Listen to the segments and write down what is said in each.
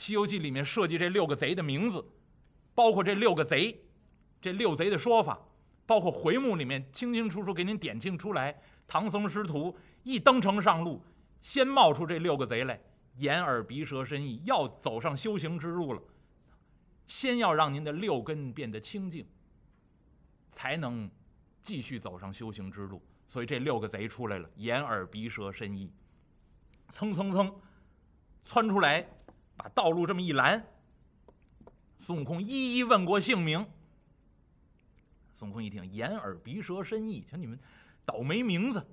西游记》里面设计这六个贼的名字，包括这六个贼，这六贼的说法，包括回目里面清清楚楚给您点清出来。唐僧师徒一登城上路，先冒出这六个贼来，眼耳鼻舌身意，要走上修行之路了。先要让您的六根变得清净，才能继续走上修行之路。所以这六个贼出来了，眼耳鼻舌身意，蹭蹭蹭窜出来，把道路这么一拦。孙悟空一一问过姓名。孙悟空一听，眼耳鼻舌身意，瞧你们。倒霉名字！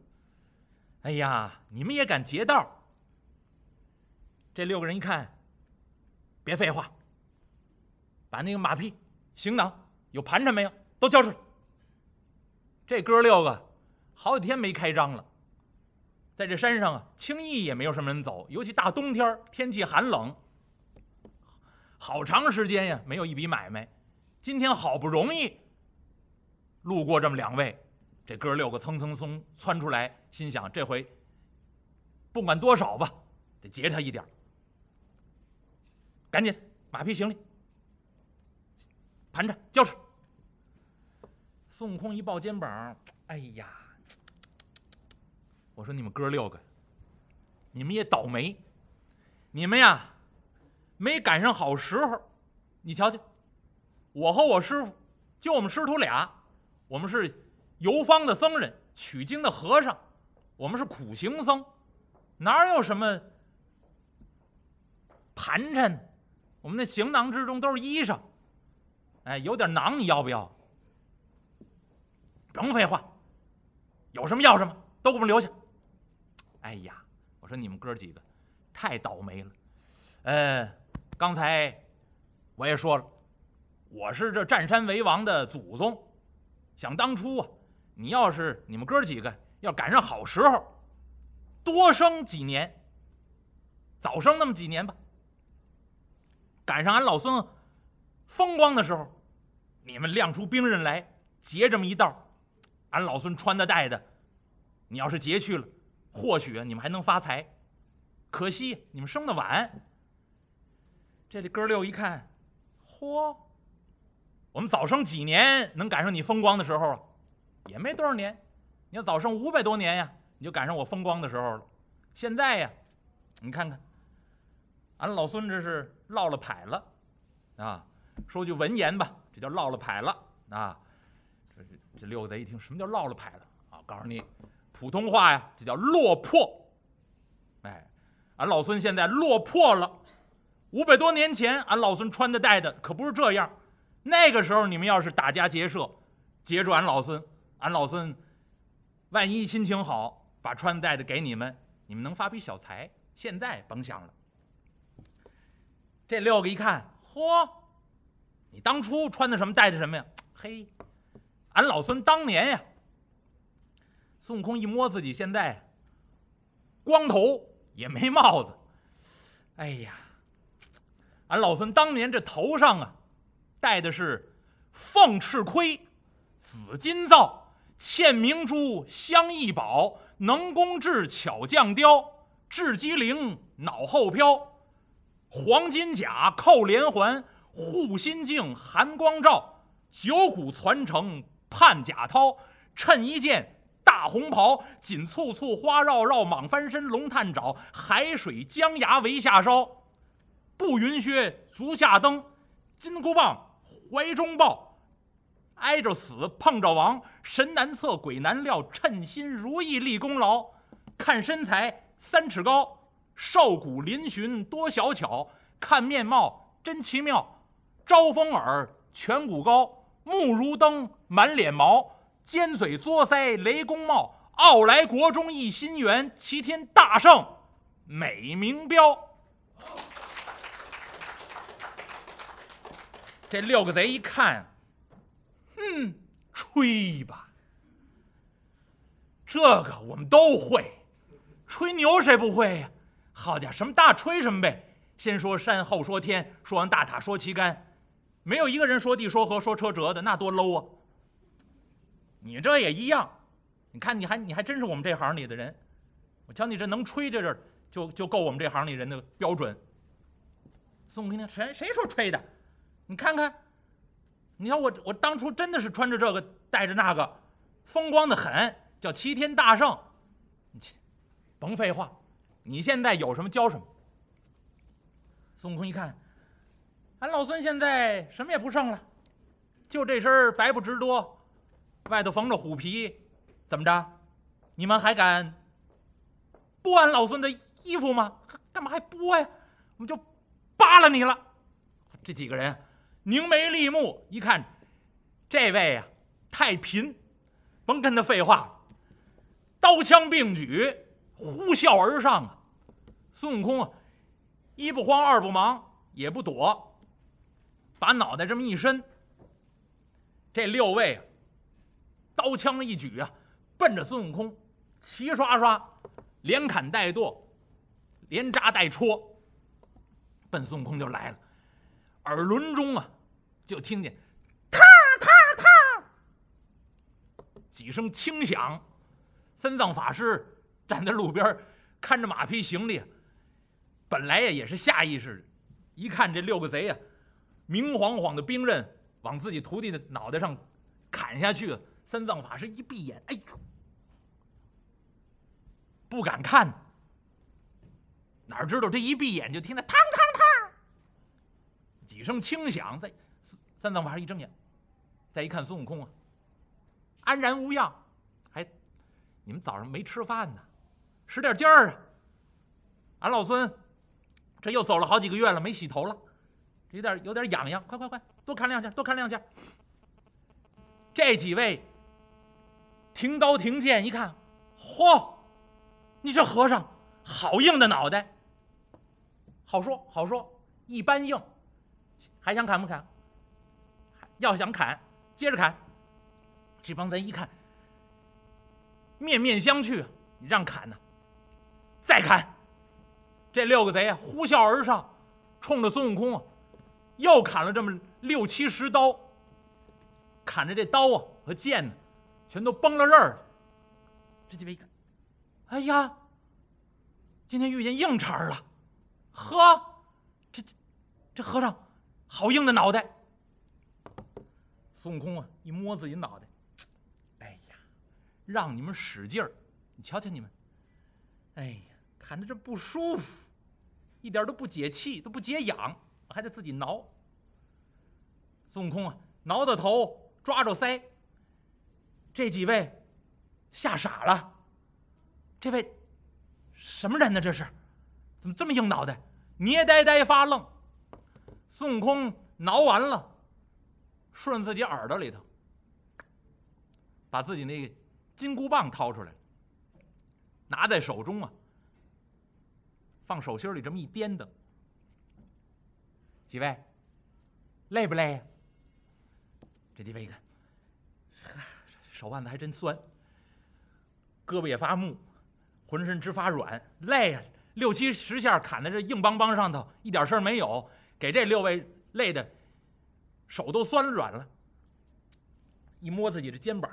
哎呀，你们也敢劫道？这六个人一看，别废话，把那个马匹、行囊有盘缠没有，都交出来。这哥六个好几天没开张了，在这山上啊，轻易也没有什么人走，尤其大冬天，天气寒冷，好长时间呀，没有一笔买卖。今天好不容易路过这么两位。这哥六个蹭蹭蹭窜出来，心想这回不管多少吧，得劫他一点赶紧马匹行李、盘缠交出。孙悟空一抱肩膀，哎呀，我说你们哥六个，你们也倒霉，你们呀没赶上好时候。你瞧瞧，我和我师傅，就我们师徒俩，我们是。游方的僧人，取经的和尚，我们是苦行僧，哪有什么盘缠？我们那行囊之中都是衣裳，哎，有点囊，你要不要？甭废话，有什么要什么，都给我们留下。哎呀，我说你们哥几个太倒霉了。呃，刚才我也说了，我是这占山为王的祖宗，想当初啊。你要是你们哥几个要赶上好时候，多生几年，早生那么几年吧。赶上俺老孙风光的时候，你们亮出兵刃来劫这么一道，俺老孙穿的戴的，你要是劫去了，或许你们还能发财。可惜你们生的晚。这里哥六一看，嚯，我们早生几年能赶上你风光的时候啊？也没多少年，你要早生五百多年呀，你就赶上我风光的时候了。现在呀，你看看，俺老孙这是落了牌了，啊，说句文言吧，这叫落了牌了啊。这这六个贼一听，什么叫落了牌了啊？告诉你，普通话呀，这叫落魄。哎，俺老孙现在落魄了。五百多年前，俺老孙穿的戴的可不是这样。那个时候，你们要是打家劫舍，劫住俺老孙。俺老孙，万一心情好，把穿的戴的给你们，你们能发笔小财。现在甭想了。这六个一看，嚯，你当初穿的什么，戴的什么呀？嘿，俺老孙当年呀。孙悟空一摸自己，现在光头也没帽子。哎呀，俺老孙当年这头上啊，戴的是凤翅盔，紫金皂。嵌明珠，镶异宝，能工智，巧匠雕，智机灵，脑后飘。黄金甲，扣连环，护心镜，寒光照。九股传承，盼甲涛。衬一件大红袍，锦簇簇，花绕绕，蟒翻身，龙探爪，海水江崖为下梢。步云靴，足下蹬，金箍棒，怀中抱。挨着死，碰着亡，神难测，鬼难料，称心如意立功劳。看身材三尺高，瘦骨嶙峋多小巧。看面貌真奇妙，招风耳，颧骨高，目如灯，满脸毛，尖嘴嘬腮，雷公帽。傲来国中一心猿，齐天大圣美名标。这六个贼一看。哼，吹吧，这个我们都会。吹牛谁不会呀？好家伙，什么大吹什么呗。先说山后说天，说完大塔说旗杆，没有一个人说地说河说车辙的，那多 low 啊！你这也一样，你看你还你还真是我们这行里的人。我瞧你这能吹这阵就就够我们这行里人的标准。孙悟空谁谁说吹的？你看看，你看我我当初真的是穿着这个带着那个，风光的很，叫齐天大圣。你甭废话，你现在有什么教什么。孙悟空一看，俺老孙现在什么也不剩了，就这身白不直多，外头缝着虎皮，怎么着？你们还敢剥俺老孙的衣服吗？干嘛还剥呀？我们就扒了你了。这几个人凝眉立目，一看，这位呀太贫，甭跟他废话了，刀枪并举，呼啸而上啊！孙悟空啊，一不慌二不忙，也不躲，把脑袋这么一伸，这六位啊，刀枪一举啊，奔着孙悟空，齐刷刷，连砍带剁，连扎带戳。奔孙悟空就来了，耳轮中啊，就听见“踏踏踏”几声轻响。三藏法师站在路边看着马匹行李，本来呀也是下意识的，一看这六个贼呀，明晃晃的兵刃往自己徒弟的脑袋上砍下去，三藏法师一闭眼，哎呦，不敢看。哪知道这一闭眼就听到“嘡嘡嘡”几声轻响，在三藏法师一睁眼，再一看孙悟空啊，安然无恙，还你们早上没吃饭呢，使点劲儿啊！俺老孙这又走了好几个月了，没洗头了，有点有点痒痒，快快快，多看两下，多看两下。这几位停刀停剑，一看，嚯，你这和尚好硬的脑袋！好说好说，一般硬，还想砍不砍？要想砍，接着砍。这帮贼一看，面面相觑，你让砍呢？再砍！这六个贼啊，呼啸而上，冲着孙悟空啊，又砍了这么六七十刀。砍着这刀啊和剑呢，全都崩了刃儿了。这几位一看，哎呀，今天遇见硬茬儿了。呵，这这和尚好硬的脑袋。孙悟空啊，一摸自己脑袋，哎呀，让你们使劲儿，你瞧瞧你们，哎呀，看着这不舒服，一点都不解气，都不解痒，还得自己挠。孙悟空啊，挠着头，抓着腮。这几位吓傻了，这位什么人呢？这是，怎么这么硬脑袋？捏呆呆发愣，孙悟空挠完了，顺自己耳朵里头，把自己那个金箍棒掏出来，拿在手中啊，放手心里这么一颠的。几位，累不累呀？这几位一看，手腕子还真酸，胳膊也发木，浑身直发软，累呀。六七十下砍在这硬邦邦上头，一点事儿没有，给这六位累的手都酸软了。一摸自己的肩膀，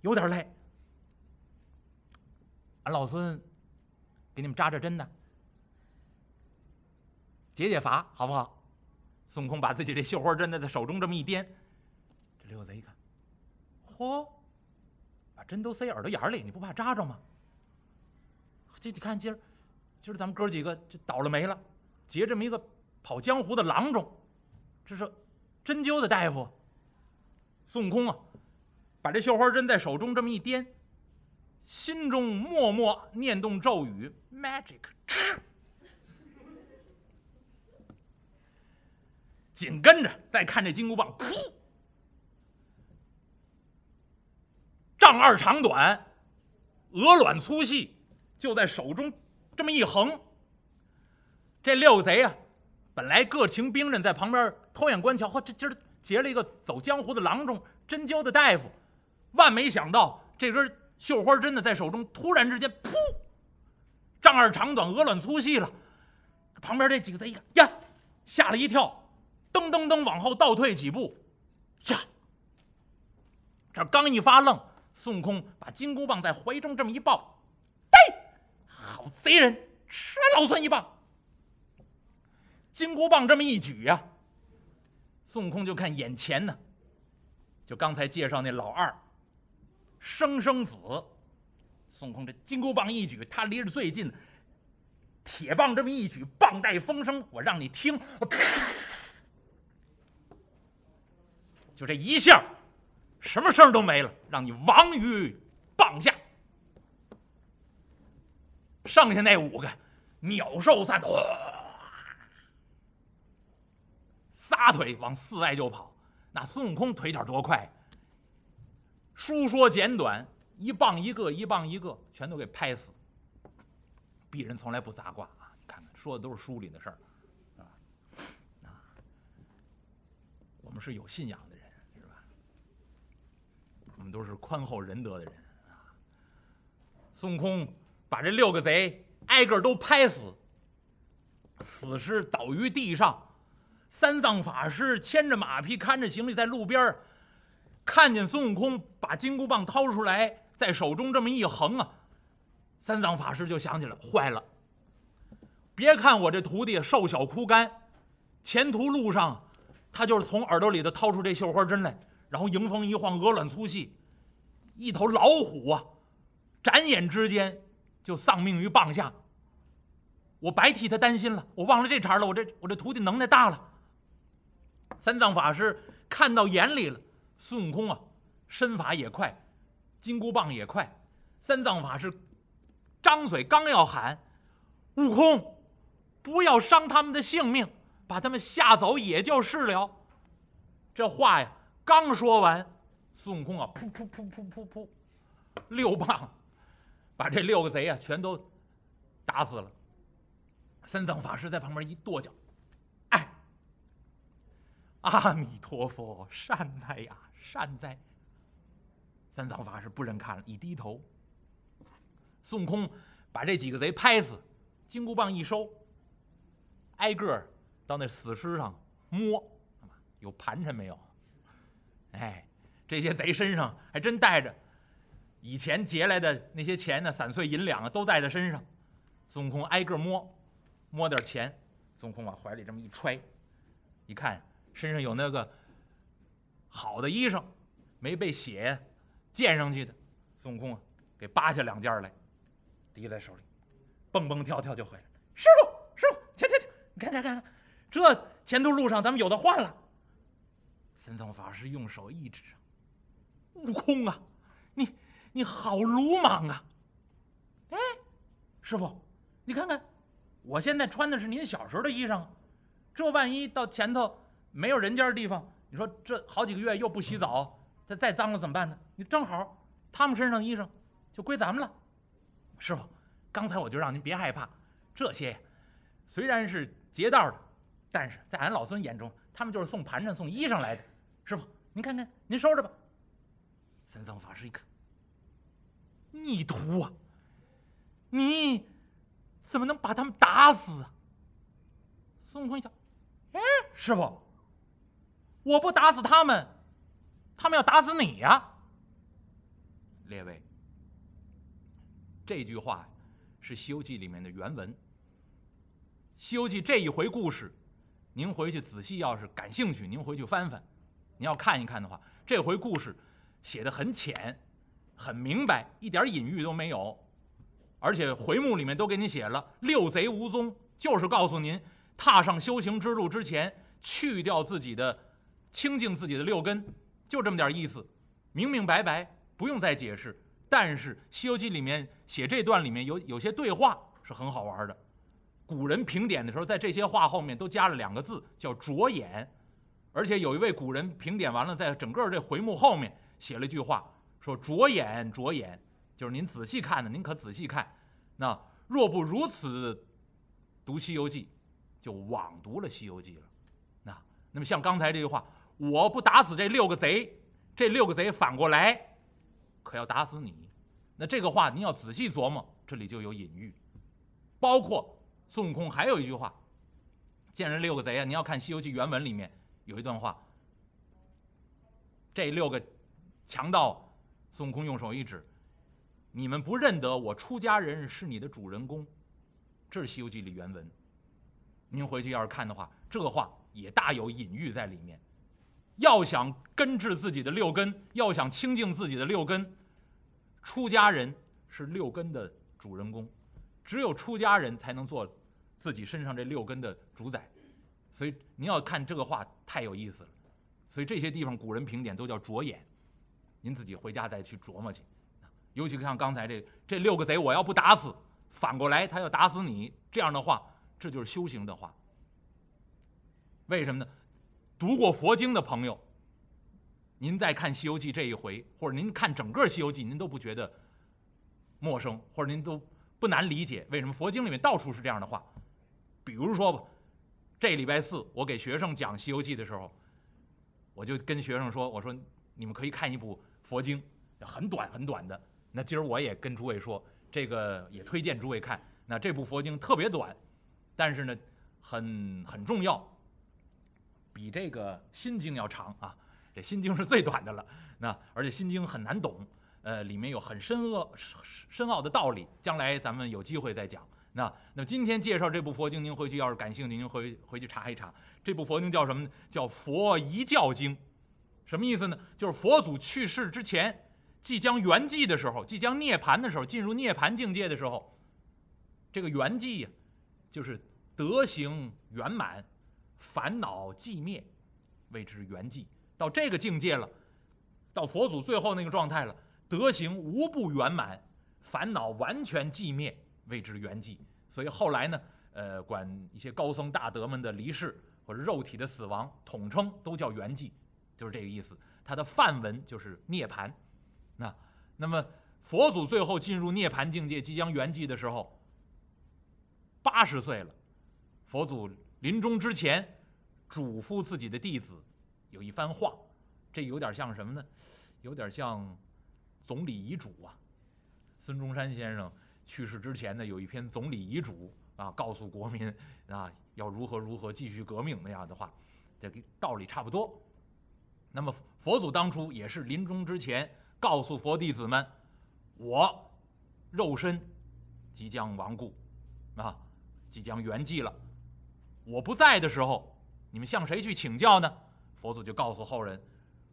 有点累。俺老孙给你们扎扎针呢，解解乏，好不好？孙悟空把自己这绣花针呢在手中这么一掂，这六贼一看，嚯，把针都塞耳朵眼里，你不怕扎着吗？这你看今儿，今儿咱们哥几个这倒了霉了，结这么一个跑江湖的郎中，这是针灸的大夫。孙悟空啊，把这绣花针在手中这么一掂，心中默默念动咒语，magic，紧跟着再看这金箍棒，噗，丈二长短，鹅卵粗细。就在手中这么一横，这六贼啊，本来各情兵刃在旁边偷眼观瞧，嚯，这今儿结了一个走江湖的郎中，针灸的大夫，万没想到这根绣花针呢，在手中突然之间，噗，丈二长短，鹅卵粗细了。旁边这几个贼一看呀，吓了一跳，噔噔噔往后倒退几步，呀，这刚一发愣，孙悟空把金箍棒在怀中这么一抱。呔好贼人，吃老孙一棒！金箍棒这么一举呀，孙悟空就看眼前呢，就刚才介绍那老二，生生子。孙悟空这金箍棒一举，他离着最近，铁棒这么一举，棒带风声，我让你听，就这一下，什么声都没了，让你亡于棒下。剩下那五个鸟兽散，撒腿往寺外就跑。那孙悟空腿脚多快！书说简短。一棒一个，一棒一个，全都给拍死。鄙人从来不砸挂啊！你看看，说的都是书里的事儿，啊啊！我们是有信仰的人，是吧？我们都是宽厚仁德的人啊！孙悟空把这六个贼挨个都拍死，死尸倒于地上。三藏法师牵着马匹，看着行李，在路边看见孙悟空把金箍棒掏出来。在手中这么一横啊，三藏法师就想起来，坏了！别看我这徒弟瘦小枯干，前途路上他就是从耳朵里头掏出这绣花针来，然后迎风一晃，鹅卵粗细，一头老虎啊，眨眼之间就丧命于棒下。我白替他担心了，我忘了这茬了。我这我这徒弟能耐大了。三藏法师看到眼里了，孙悟空啊，身法也快。金箍棒也快，三藏法师张嘴刚要喊：“悟空，不要伤他们的性命，把他们吓走也就是了。”这话呀刚说完，孙悟空啊，噗噗噗噗噗噗，六棒把这六个贼啊全都打死了。三藏法师在旁边一跺脚：“，阿弥陀佛，善哉呀，善哉！”三藏法师不忍看了，一低头。孙悟空把这几个贼拍死，金箍棒一收，挨个到那死尸上摸，有盘缠没有？哎，这些贼身上还真带着以前劫来的那些钱呢，散碎银两啊，都带在身上。孙悟空挨个摸，摸点钱，孙悟空往怀里这么一揣，一看身上有那个好的衣裳，没被血。溅上去的，孙悟空啊，给扒下两件来，提在手里，蹦蹦跳跳就回来。师傅，师傅，去去去，你看看看看，这前途路上咱们有的换了。三藏法师用手一指，悟空啊，你你好鲁莽啊！哎，师傅，你看看，我现在穿的是您小时候的衣裳，这万一到前头没有人家的地方，你说这好几个月又不洗澡。再再脏了怎么办呢？你正好，他们身上的衣裳就归咱们了。师傅，刚才我就让您别害怕，这些虽然是劫道的，但是在俺老孙眼中，他们就是送盘缠、送衣裳来的。师傅，您看看，您收着吧。三藏法师一看，逆徒啊！你怎么能把他们打死啊？孙悟空一瞧，哎，师傅，我不打死他们。他们要打死你呀！列位，这句话是《西游记》里面的原文。《西游记》这一回故事，您回去仔细要是感兴趣，您回去翻翻，您要看一看的话，这回故事写的很浅，很明白，一点隐喻都没有，而且回目里面都给你写了“六贼无踪”，就是告诉您踏上修行之路之前，去掉自己的清净自己的六根。就这么点意思，明明白白，不用再解释。但是《西游记》里面写这段里面有有些对话是很好玩的。古人评点的时候，在这些话后面都加了两个字，叫“着眼”。而且有一位古人评点完了，在整个这回目后面写了一句话，说“着眼，着眼”，就是您仔细看呢，您可仔细看。那若不如此读《西游记》，就枉读了《西游记》了。那那么像刚才这句话。我不打死这六个贼，这六个贼反过来，可要打死你。那这个话您要仔细琢磨，这里就有隐喻。包括孙悟空还有一句话：“见人六个贼啊！”你要看《西游记》原文里面有一段话，这六个强盗，孙悟空用手一指：“你们不认得我出家人是你的主人公。”这是《西游记》里原文。您回去要是看的话，这个话也大有隐喻在里面。要想根治自己的六根，要想清净自己的六根，出家人是六根的主人公，只有出家人才能做自己身上这六根的主宰。所以您要看这个话太有意思了。所以这些地方古人评点都叫着眼，您自己回家再去琢磨去。尤其像刚才这这六个贼，我要不打死，反过来他要打死你，这样的话，这就是修行的话。为什么呢？读过佛经的朋友，您再看《西游记》这一回，或者您看整个《西游记》，您都不觉得陌生，或者您都不难理解为什么佛经里面到处是这样的话。比如说吧，这礼拜四我给学生讲《西游记》的时候。我就跟学生说：“我说你们可以看一部佛经，很短很短的。那今儿我也跟诸位说，这个也推荐诸位看。那这部佛经特别短，但是呢，很很重要，比这个心经要长啊。这心经是最短的了。那而且心经很难懂，呃，里面有很深奥深奥的道理。将来咱们有机会再讲。那那今天介绍这部佛经，您回去要是感兴趣，您回回去查一查。”这部佛经叫什么？叫《佛遗教经》，什么意思呢？就是佛祖去世之前，即将圆寂的时候，即将涅槃的时候，进入涅槃境界的时候，这个圆寂呀，就是德行圆满，烦恼寂灭，谓之圆寂。到这个境界了，到佛祖最后那个状态了，德行无不圆满，烦恼完全寂灭，谓之圆寂。所以后来呢，呃，管一些高僧大德们的离世。或者肉体的死亡，统称都叫圆寂，就是这个意思。它的梵文就是涅槃。那那么佛祖最后进入涅槃境界，即将圆寂的时候，八十岁了。佛祖临终之前，嘱咐自己的弟子有一番话，这有点像什么呢？有点像总理遗嘱啊。孙中山先生去世之前呢，有一篇总理遗嘱啊，告诉国民啊。要如何如何继续革命那样的话，这个道理差不多。那么佛祖当初也是临终之前告诉佛弟子们：“我肉身即将亡故，啊，即将圆寂了。我不在的时候，你们向谁去请教呢？”佛祖就告诉后人：“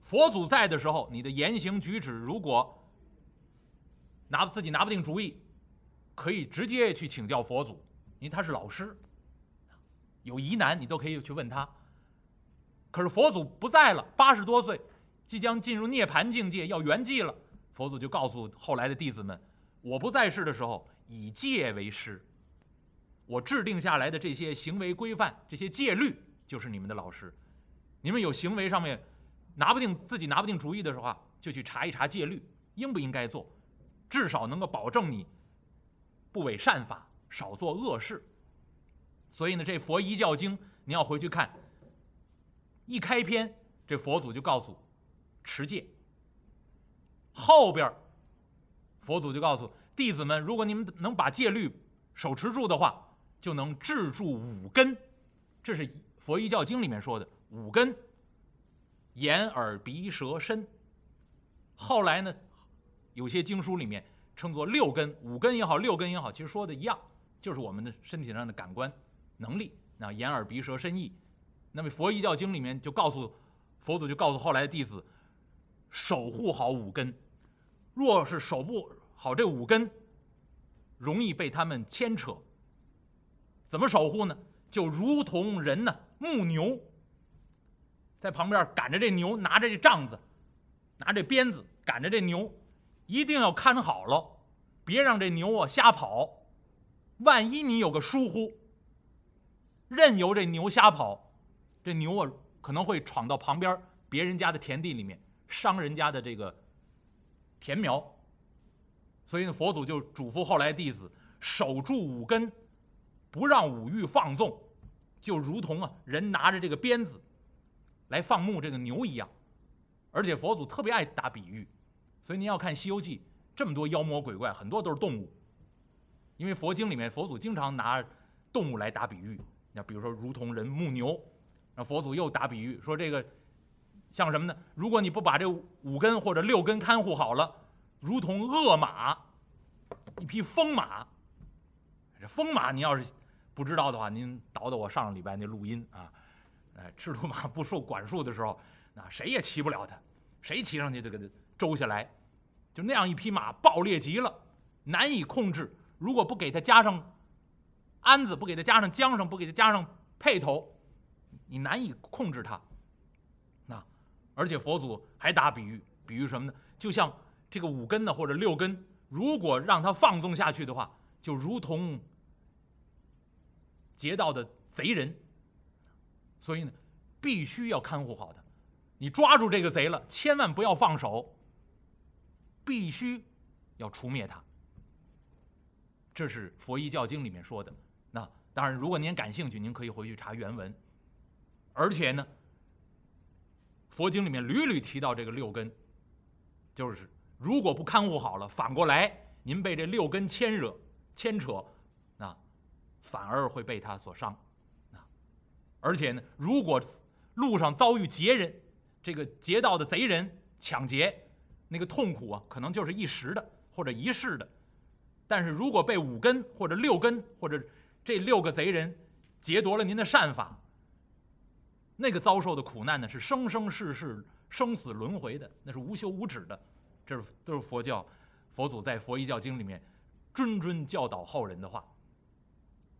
佛祖在的时候，你的言行举止如果拿自己拿不定主意，可以直接去请教佛祖，因为他是老师。”有疑难，你都可以去问他。可是佛祖不在了，八十多岁，即将进入涅槃境界，要圆寂了。佛祖就告诉后来的弟子们：“我不在世的时候，以戒为师。我制定下来的这些行为规范、这些戒律，就是你们的老师。你们有行为上面拿不定自己拿不定主意的时候啊，就去查一查戒律，应不应该做，至少能够保证你不违善法，少做恶事。”所以呢，这《佛一教经》你要回去看。一开篇，这佛祖就告诉持戒。后边，佛祖就告诉弟子们：如果你们能把戒律手持住的话，就能制住五根。这是《佛遗教经》里面说的五根：眼、耳、鼻、舌、身。后来呢，有些经书里面称作六根，五根也好，六根也好，其实说的一样，就是我们的身体上的感官。能力，那眼耳鼻舌身意，那么佛遗教经里面就告诉佛祖，就告诉后来的弟子，守护好五根。若是守不好这五根，容易被他们牵扯。怎么守护呢？就如同人呢牧牛，在旁边赶着这牛，拿着这杖子，拿着鞭子赶着这牛，一定要看好了，别让这牛啊瞎跑。万一你有个疏忽。任由这牛瞎跑，这牛啊可能会闯到旁边别人家的田地里面，伤人家的这个田苗。所以呢，佛祖就嘱咐后来弟子守住五根，不让五欲放纵，就如同啊人拿着这个鞭子来放牧这个牛一样。而且佛祖特别爱打比喻，所以您要看《西游记》，这么多妖魔鬼怪，很多都是动物，因为佛经里面佛祖经常拿动物来打比喻。那比如说，如同人牧牛，那佛祖又打比喻说这个像什么呢？如果你不把这五根或者六根看护好了，如同恶马，一匹疯马。这疯马你要是不知道的话，您倒倒我上个礼拜那录音啊。哎，赤兔马不受管束的时候，那谁也骑不了它，谁骑上去就给它周下来，就那样一匹马暴烈极了，难以控制。如果不给它加上鞍子，不给它加上缰绳，不给它加上辔头，你难以控制它。那而且佛祖还打比喻，比喻什么呢？就像这个五根呢或者六根，如果让它放纵下去的话，就如同劫道的贼人。所以呢，必须要看护好他。你抓住这个贼了，千万不要放手，必须要除灭他。这是《佛一教经》里面说的。那当然，如果您感兴趣，您可以回去查原文。而且呢，佛经里面屡屡提到这个六根，就是如果不看护好了，反过来您被这六根牵惹、牵扯，反而会被他所伤。啊而且呢，如果路上遭遇劫人，这个劫道的贼人抢劫，那个痛苦啊，可能就是一时的或者一世的。但是如果被五根或者六根或者这六个贼人劫夺了您的善法，那个遭受的苦难呢，是生生世世、生死轮回的，那是无休无止的。这是都是佛教佛祖在《佛一教经》里面谆谆教导后人的话。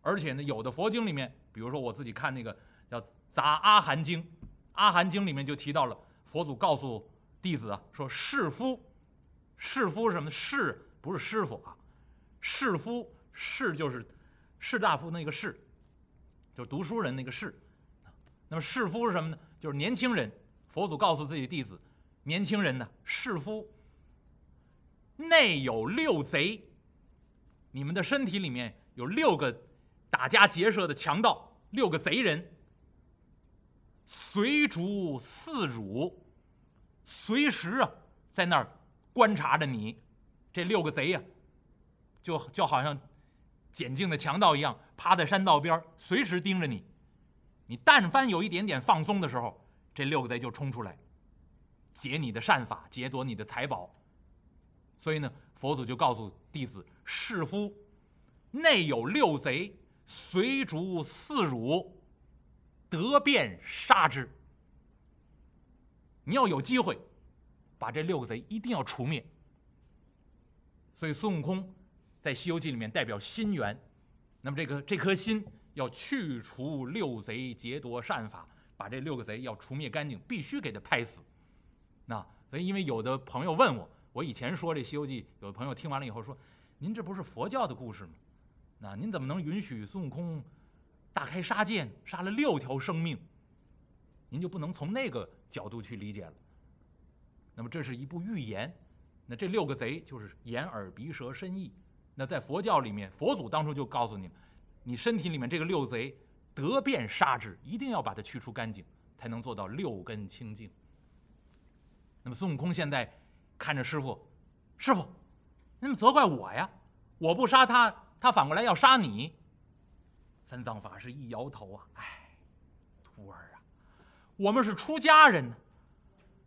而且呢，有的佛经里面，比如说我自己看那个。叫《杂阿含经》，《阿含经》里面就提到了佛祖告诉弟子啊，说士夫，士夫什么？士不是师傅啊，士夫士就是士大夫那个士，就是读书人那个士。那么士夫是什么呢？就是年轻人。佛祖告诉自己弟子，年轻人呢，士夫内有六贼，你们的身体里面有六个打家劫舍的强盗，六个贼人。随逐四辱，随时啊，在那儿观察着你，这六个贼呀，就就好像捡净的强盗一样，趴在山道边随时盯着你。你但凡有一点点放松的时候，这六个贼就冲出来，劫你的善法，劫夺你的财宝。所以呢，佛祖就告诉弟子：是夫内有六贼，随逐四辱。得便杀之。你要有机会，把这六个贼一定要除灭。所以孙悟空在《西游记》里面代表心猿，那么这个这颗心要去除六贼劫夺善法，把这六个贼要除灭干净，必须给他拍死。那所以因为有的朋友问我，我以前说这《西游记》，有的朋友听完了以后说：“您这不是佛教的故事吗？那您怎么能允许孙悟空？”大开杀戒，杀了六条生命，您就不能从那个角度去理解了。那么这是一部寓言，那这六个贼就是眼耳鼻舌身意。那在佛教里面，佛祖当初就告诉你，你身体里面这个六贼得便杀之，一定要把它去除干净，才能做到六根清净。那么孙悟空现在看着师傅，师傅，你怎么责怪我呀？我不杀他，他反过来要杀你。三藏法师一摇头啊，哎，徒儿啊，我们是出家人呢，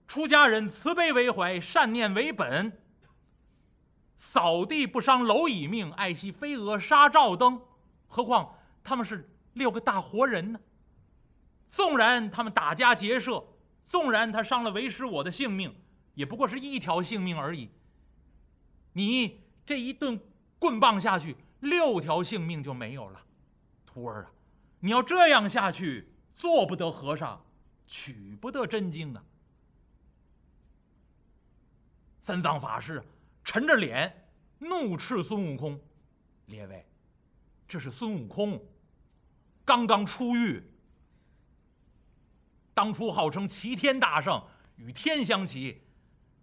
出家人慈悲为怀，善念为本。扫地不伤蝼蚁命，爱惜飞蛾杀照灯。何况他们是六个大活人呢？纵然他们打家劫舍，纵然他伤了为师我的性命，也不过是一条性命而已。你这一顿棍棒下去，六条性命就没有了。徒儿啊，你要这样下去，做不得和尚，取不得真经啊！三藏法师沉着脸，怒斥孙悟空：“列位，这是孙悟空，刚刚出狱。当初号称齐天大圣，与天相齐，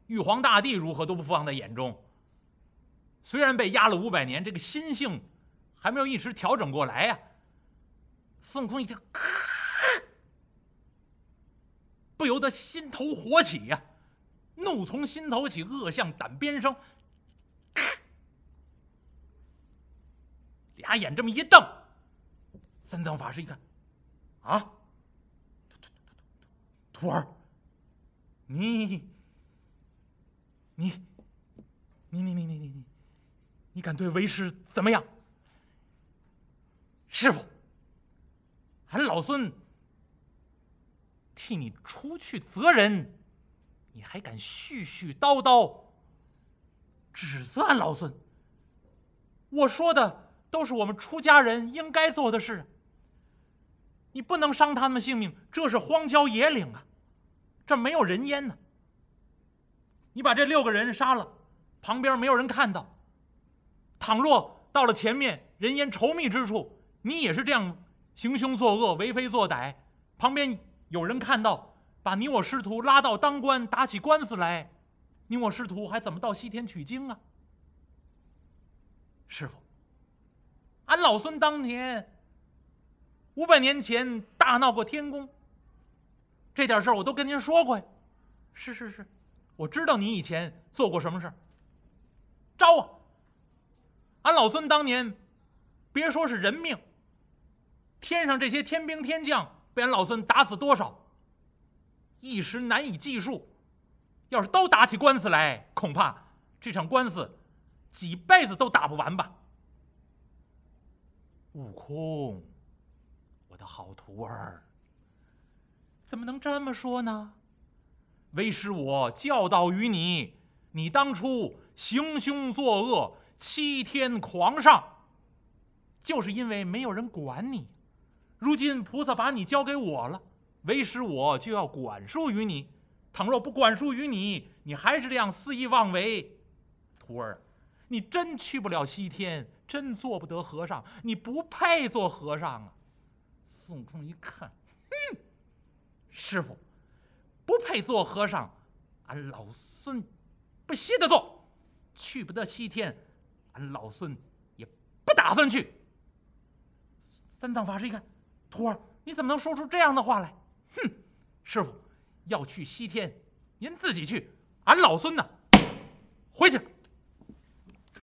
玉皇大帝如何都不放在眼中。虽然被压了五百年，这个心性还没有一时调整过来呀。”孙悟空一听，不由得心头火起呀，怒从心头起，恶向胆边生。俩眼这么一瞪，三藏法师一看，啊，徒徒儿，你，你，你你你你你你，你敢对为师怎么样？师傅。俺老孙替你除去责人，你还敢絮絮叨叨指责俺老孙？我说的都是我们出家人应该做的事。你不能伤他们性命，这是荒郊野岭啊，这没有人烟呢。你把这六个人杀了，旁边没有人看到。倘若到了前面人烟稠密之处，你也是这样行凶作恶、为非作歹，旁边有人看到，把你我师徒拉到当官，打起官司来，你我师徒还怎么到西天取经啊？师傅，俺老孙当年五百年前大闹过天宫，这点事儿我都跟您说过呀。是是是，我知道你以前做过什么事儿。招啊！俺老孙当年，别说是人命，天上这些天兵天将被俺老孙打死多少，一时难以计数。要是都打起官司来，恐怕这场官司几辈子都打不完吧。悟空，我的好徒儿，怎么能这么说呢？为师我教导于你，你当初行凶作恶。七天狂上，就是因为没有人管你。如今菩萨把你交给我了，为师我就要管束于你。倘若不管束于你，你还是这样肆意妄为，徒儿，你真去不了西天，真做不得和尚，你不配做和尚啊！孙悟空一看，哼，师傅不配做和尚，俺老孙不稀得做，去不得西天。俺老孙也不打算去。三藏法师一看，徒儿，你怎么能说出这样的话来？哼，师傅要去西天，您自己去，俺老孙呢，回去。